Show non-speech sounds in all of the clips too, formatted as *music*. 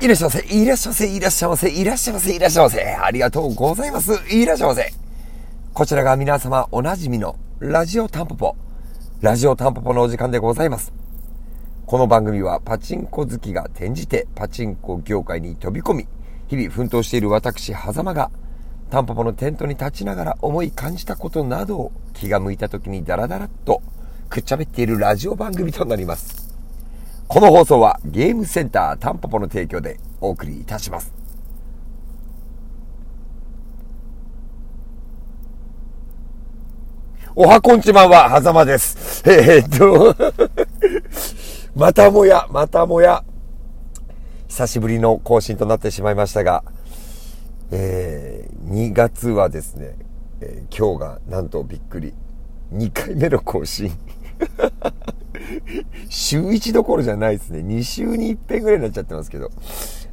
いらっしゃいませ、いらっしゃいませ、いらっしゃいませ、いらっしゃいませ、いらっしゃいませ。ありがとうございます。いらっしゃいませ。こちらが皆様おなじみのラジオタンポポ。ラジオタンポポのお時間でございます。この番組はパチンコ好きが転じてパチンコ業界に飛び込み、日々奮闘している私、狭間が、タンポポのテントに立ちながら思い感じたことなどを気が向いた時にダラダラっとくっちゃべっているラジオ番組となります。この放送はゲームセンタータンポポの提供でお送りいたします。おはこんちまんは、はざまです。えー、っと *laughs* またもや、またもや、久しぶりの更新となってしまいましたが、えー、2月はですね、えー、今日がなんとびっくり、2回目の更新。*laughs* 週1どころじゃないですね。2週に1遍ぐらいになっちゃってますけど、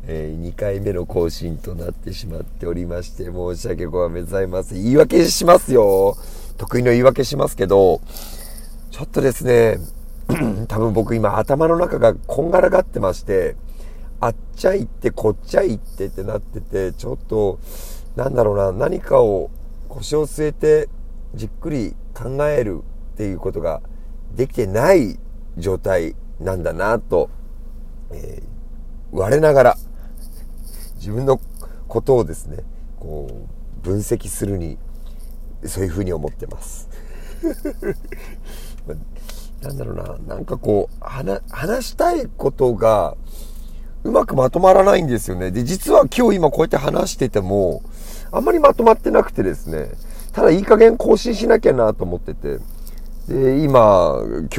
えー、2回目の更新となってしまっておりまして、申し訳ございません。言い訳しますよ。得意の言い訳しますけど、ちょっとですね、*clears throat* 多分僕今頭の中がこんがらがってまして、あっちゃいってこっちゃいってってなってて、ちょっと、なんだろうな、何かを腰を据えてじっくり考えるっていうことができてない状態なんだなと、えー、我ながら自分のことをですね、こう、分析するに、そういうふうに思ってます。*laughs* なんだろうな、なんかこう、話したいことが、うまくまとまらないんですよね。で、実は今日今こうやって話してても、あんまりまとまってなくてですね、ただいい加減更新しなきゃなと思ってて、で、今、今日、えっ、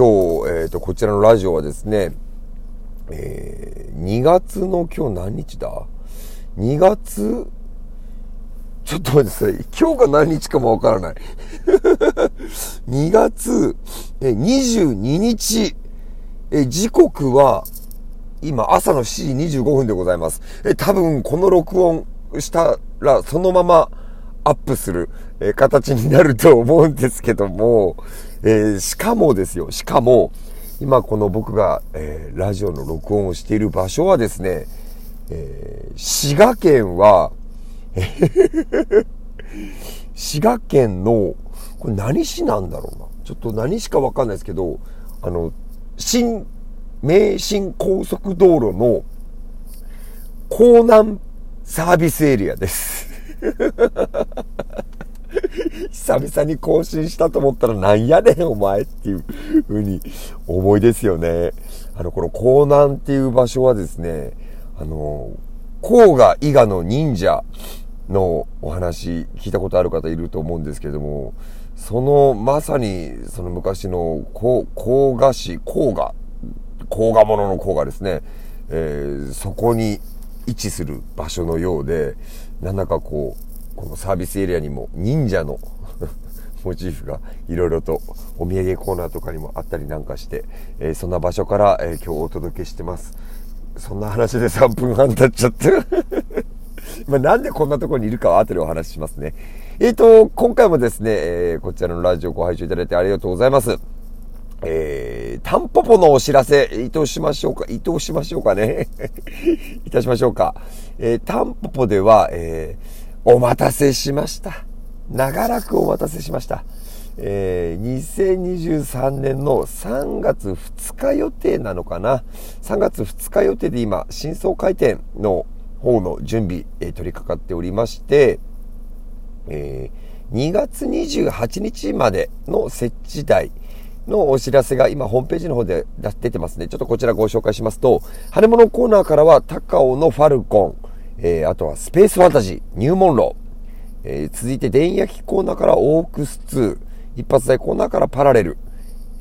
ー、と、こちらのラジオはですね、えー、2月の今日何日だ ?2 月、ちょっと待ってください。今日が何日かもわからない。*laughs* 2月、え、22日、え、時刻は、今朝の7時25分でございます。え、多分この録音したらそのままアップする、え形になると思うんですけども、え、しかもですよ、しかも、今この僕が、え、ラジオの録音をしている場所はですね、え、滋賀県は、滋賀県の、これ何市なんだろうな。ちょっと何市かわかんないですけど、あの、新、名新高速道路の江南サービスエリアです。久々に更新したと思ったらなんやねんお前っていう風に思いですよね。あの、この江南っていう場所はですね、あの、甲賀伊賀の忍者のお話聞いたことある方いると思うんですけども、そのまさにその昔の甲賀市、甲賀、甲賀者の甲賀ですね、えー、そこに位置する場所のようで、なんだかこう、このサービスエリアにも忍者の *laughs* モチーフがいろいろとお土産コーナーとかにもあったりなんかして、えー、そんな場所から、えー、今日お届けしてます。そんな話で3分半経っちゃって *laughs* まあなんでこんなところにいるかは後でお話ししますね。えっ、ー、と、今回もですね、え、こちらのラジオご拝聴いただいてありがとうございます。えー、タンポポのお知らせ、移動しましょうか、移動しましょうかね。*laughs* いたしましょうか。えー、タンポポでは、えー、お待たせしました。長らくお待たせしました。えー、2023年の3月2日予定なのかな。3月2日予定で今、新装開店の方の準備、えー、取り掛かっておりまして、えー、2月28日までの設置台のお知らせが今ホームページの方で出てますね。ちょっとこちらご紹介しますと、羽物コーナーからは高尾のファルコン、えー、あとはスペースファンタジー、入門路、えー、続いて電焼きコーナーからオークス2、一発台コーナーからパラレル、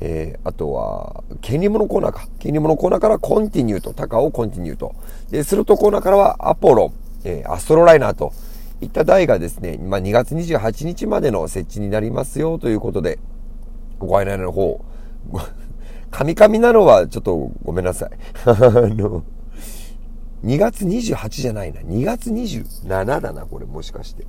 えー、あとは、権利物コーナーか。権利物コーナーからコンティニューと、高尾コンティニューと。で、スロットコーナーからはアポロン、えー、アストロライナーと。いった台がですね、まあ、2月28日までの設置になりますよということで、ご案内の方、*laughs* カミカミなのはちょっとごめんなさい。*laughs* あの、2月28じゃないな。2月27だな、これもしかして。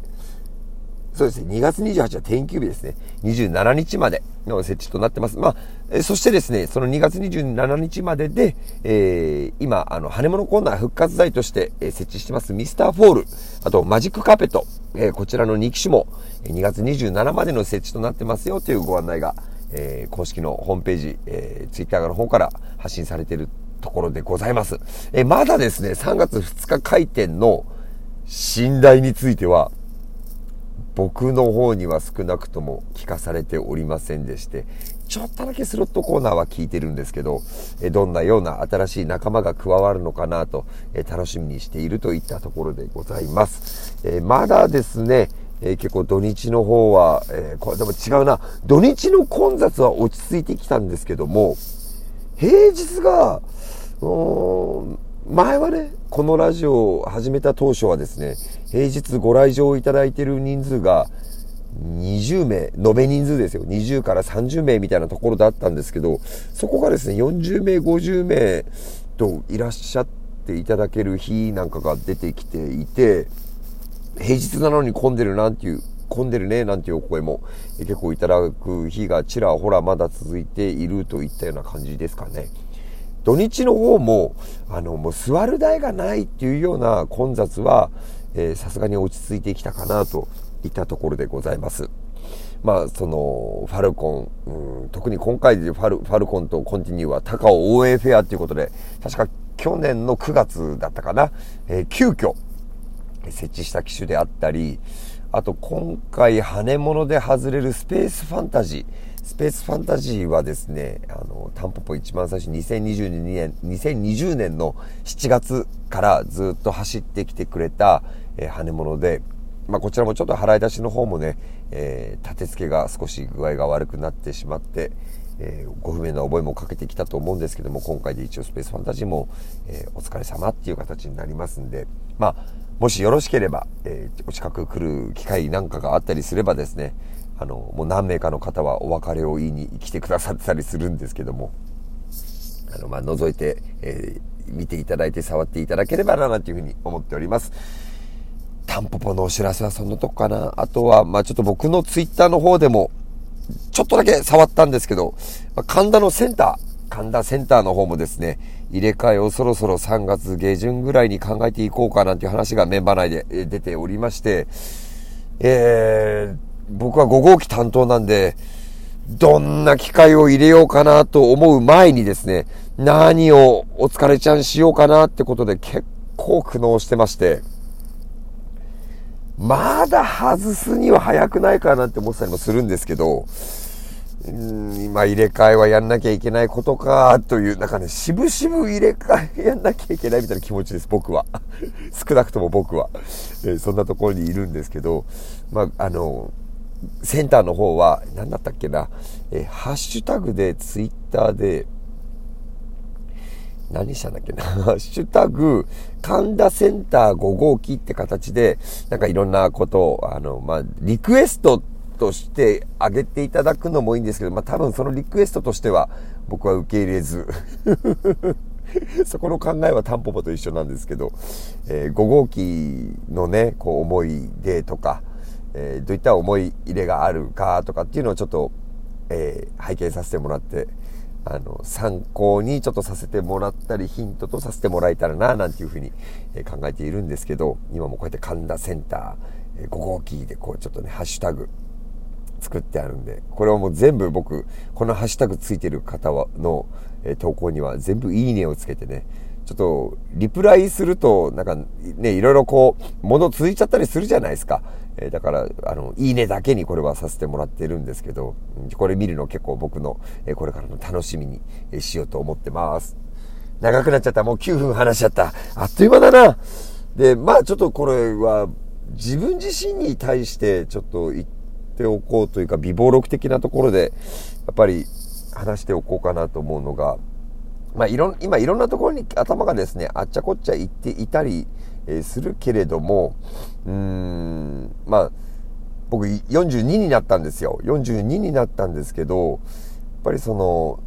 そうですね、2月28日は天休日ですね。27日までの設置となってます。まあ、そしてですね、その2月27日までで、えー、今、あの、羽物コーナー復活剤として、え設置してますミスターフォール、あとマジックカーペット、えー、こちらの2機種も2月27までの設置となってますよというご案内が、えー、公式のホームページ、えー、ツイッターの方から発信されているところでございます。えー、まだですね、3月2日開店の信頼については、僕の方には少なくとも聞かされておりませんでして、ちょっとだけスロットコーナーは聞いてるんですけど、えどんなような新しい仲間が加わるのかなと、え楽しみにしているといったところでございます。えまだですね、え結構土日の方は、えこれでも違うな、土日の混雑は落ち着いてきたんですけども、平日が、前はね、このラジオを始めた当初はですね、平日ご来場いただいている人数が20名、延べ人数ですよ。20から30名みたいなところだったんですけど、そこがですね、40名、50名といらっしゃっていただける日なんかが出てきていて、平日なのに混んでるなんていう、混んでるねなんていうお声も結構いただく日がちらほらまだ続いているといったような感じですかね。土日の方も、あの、もう座る台がないっていうような混雑は、さすがに落ち着いてきたかなといったところでございます。まあ、その、ファルコン、うん、特に今回でファルファルコンとコンティニューは高尾応援フェアということで、確か去年の9月だったかな、えー、急遽設置した機種であったり、あと今回羽物で外れるスペースファンタジー、スペースファンタジーはですね、あの、タンポポ一番最初2022年、2020年の7月からずっと走ってきてくれた、えー、羽物で、まあ、こちらもちょっと払い出しの方もね、えー、立て付けが少し具合が悪くなってしまって、えー、ご不明な覚えもかけてきたと思うんですけども、今回で一応スペースファンタジーも、えー、お疲れ様っていう形になりますんで、まあ、もしよろしければ、えー、お近く来る機会なんかがあったりすればですね、あの、もう何名かの方はお別れを言いに来てくださってたりするんですけども、あの、まあ、覗いて、えー、見ていただいて触っていただければな、なんていうふうに思っております。タンポポのお知らせはそんなとこかな。あとは、まあ、ちょっと僕のツイッターの方でも、ちょっとだけ触ったんですけど、神田のセンター、神田センターの方もですね、入れ替えをそろそろ3月下旬ぐらいに考えていこうかなんていう話がメンバー内で出ておりまして、えー、僕は5号機担当なんで、どんな機械を入れようかなと思う前にですね、何をお疲れちゃんしようかなってことで結構苦悩してまして、まだ外すには早くないかなって思ってたりもするんですけど、うん今入れ替えはやんなきゃいけないことか、という、なんかね、渋々入れ替えやんなきゃいけないみたいな気持ちです、僕は。*laughs* 少なくとも僕は。えー、そんなところにいるんですけど、まあ、あの、センターの方は、何だったっけな、えー、ハッシュタグで、ツイッターで、何したんだっけな、ハ *laughs* ッシュタグ、神田センター5号機って形で、なんかいろんなことを、あの、まあ、リクエストとしてあげていただくのもいいんですけど、まあ、多分そのリクエストとしては、僕は受け入れず、*laughs* そこの考えはタンポポと一緒なんですけど、えー、5号機のね、こう思い出とか、えー、どういった思い入れがあるかとかっていうのをちょっと、えー、拝見させてもらって、あの、参考にちょっとさせてもらったり、ヒントとさせてもらえたらな、なんていうふうに考えているんですけど、今もこうやって神田センター、5号機でこうちょっとね、ハッシュタグ作ってあるんで、これはもう全部僕、このハッシュタグついてる方の投稿には全部いいねをつけてね、ちょっと、リプライすると、なんか、ね、いろいろこう、物続いちゃったりするじゃないですか。えー、だから、あの、いいねだけにこれはさせてもらってるんですけど、これ見るの結構僕の、え、これからの楽しみに、えしようと思ってます。長くなっちゃった。もう9分話しちゃった。あっという間だな。で、まあちょっとこれは、自分自身に対してちょっと言っておこうというか、微暴録的なところで、やっぱり話しておこうかなと思うのが、まあ、いろ今いろんなところに頭がですね、あっちゃこっちゃ行っていたり、え、するけれども、うーん、まあ、僕42になったんですよ。42になったんですけど、やっぱりその、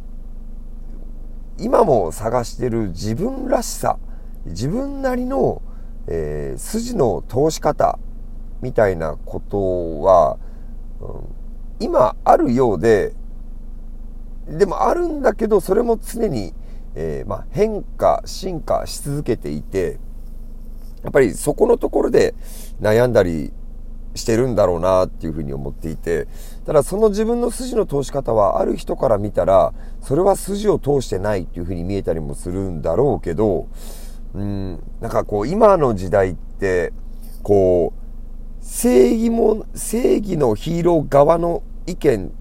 今も探してる自分らしさ、自分なりの、えー、筋の通し方みたいなことは、うん、今あるようで、でもあるんだけど、それも常に、えー、まあ、変化、進化し続けていて、やっぱりそこのところで悩んだりしてるんだろうなっていうふうに思っていて、ただその自分の筋の通し方はある人から見たら、それは筋を通してないっていうふうに見えたりもするんだろうけど、うん、なんかこう今の時代って、こう、正義も、正義のヒーロー側の意見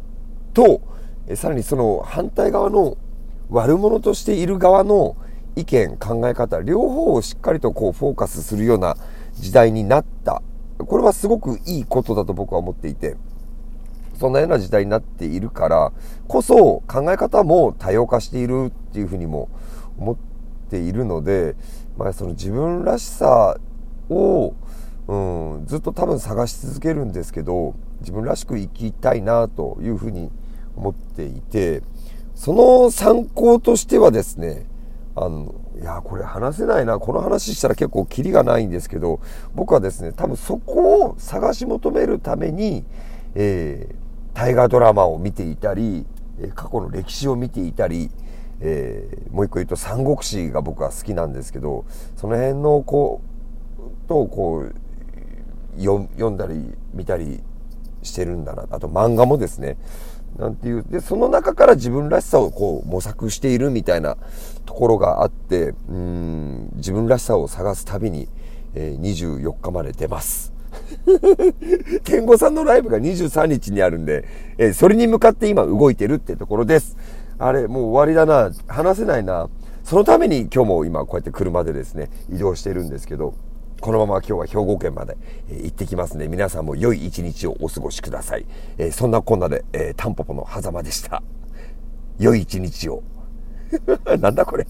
と、さらにその反対側の悪者としている側の意見、考え方、両方をしっかりとこうフォーカスするような時代になった。これはすごくいいことだと僕は思っていて、そんなような時代になっているからこそ考え方も多様化しているっていうふうにも思っているので、まあ、その自分らしさを、うん、ずっと多分探し続けるんですけど自分らしく生きたいなというふうに思っていてその参考としてはですねあの、いや、これ話せないな。この話したら結構キリがないんですけど、僕はですね、多分そこを探し求めるために、えー、大河ドラマを見ていたり、過去の歴史を見ていたり、えー、もう一個言うと三国志が僕は好きなんですけど、その辺のこう、とこう、読んだり見たりしてるんだな。あと漫画もですね。なんていう。で、その中から自分らしさをこう模索しているみたいなところがあって、うん、自分らしさを探す旅に、えー、24日まで出ます。*laughs* 健吾さんのライブが23日にあるんで、えー、それに向かって今動いてるってところです。あれ、もう終わりだな。話せないな。そのために今日も今こうやって車でですね、移動してるんですけど、このまま今日は兵庫県まで、え行ってきますね。皆さんも良い一日をお過ごしください。えー、そんなこんなで、えー、タンポポの狭間でした。良い一日を。*laughs* なんだこれ